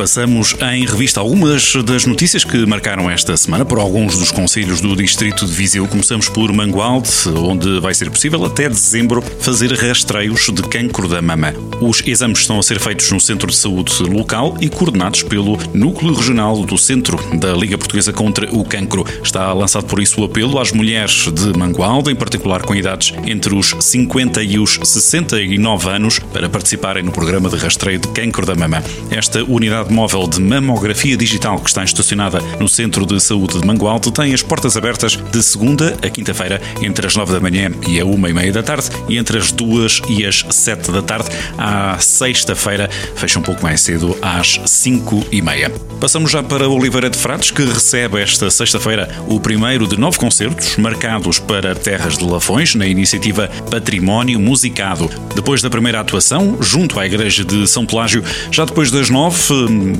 Passamos em revista algumas das notícias que marcaram esta semana por alguns dos conselhos do Distrito de Viseu. Começamos por Mangualde, onde vai ser possível até dezembro fazer rastreios de cancro da mama. Os exames estão a ser feitos no Centro de Saúde local e coordenados pelo Núcleo Regional do Centro da Liga Portuguesa contra o Cancro. Está lançado por isso o apelo às mulheres de Mangualde, em particular com idades entre os 50 e os 69 anos, para participarem no programa de rastreio de cancro da mama. Esta unidade móvel de mamografia digital que está estacionada no Centro de Saúde de Mangualde tem as portas abertas de segunda a quinta-feira, entre as nove da manhã e a uma e meia da tarde, e entre as duas e as sete da tarde. À sexta-feira fecha um pouco mais cedo, às cinco e meia. Passamos já para Oliveira de Frades, que recebe esta sexta-feira o primeiro de nove concertos marcados para Terras de Lafões, na iniciativa Património Musicado. Depois da primeira atuação, junto à Igreja de São Pelágio, já depois das nove,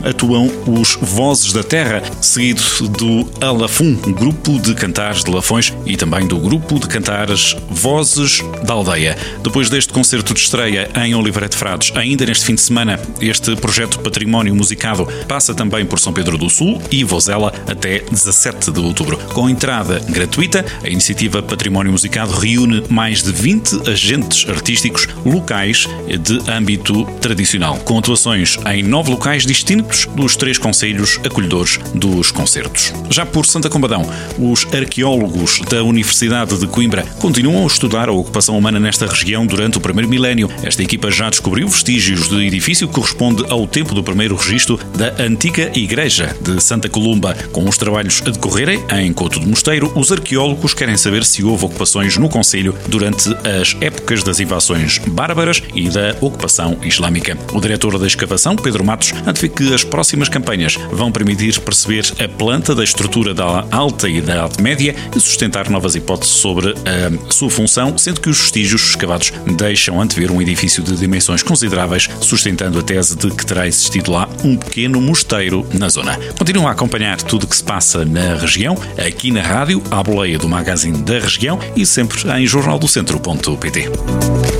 atuam os Vozes da Terra, seguido do Alafum, grupo de cantares de Lafões, e também do grupo de cantares Vozes da Aldeia. Depois deste concerto de estreia em Oliveira de Frades, ainda neste fim de semana, este projeto Património Musicado passa também por São Pedro do Sul e Vozela até 17 de outubro. Com entrada gratuita, a iniciativa Património Musicado reúne mais de 20 agentes artísticos locais de âmbito tradicional, com atuações em nove locais distintos dos três conselhos acolhedores dos concertos. Já por Santa Combadão, os arqueólogos da Universidade de Coimbra continuam a estudar a ocupação humana nesta região durante o primeiro milénio. Esta equipa já descobriu vestígios de edifício que corresponde ao tempo do primeiro registro da antiga Igreja de Santa Columba. Com os trabalhos a decorrerem em Couto do Mosteiro, os arqueólogos querem saber se houve ocupações no Conselho durante as épocas das invasões bárbaras e da ocupação islâmica. O diretor da escavação, Pedro Matos, que as próximas campanhas vão permitir perceber a planta da estrutura da Alta e da Idade Média e sustentar novas hipóteses sobre a sua função, sendo que os vestígios escavados deixam antever um edifício de dimensões consideráveis, sustentando a tese de que terá existido lá um pequeno mosteiro na zona. Continuam a acompanhar tudo o que se passa na região, aqui na rádio, à boleia do magazine da região e sempre em jornaldocentro.pt.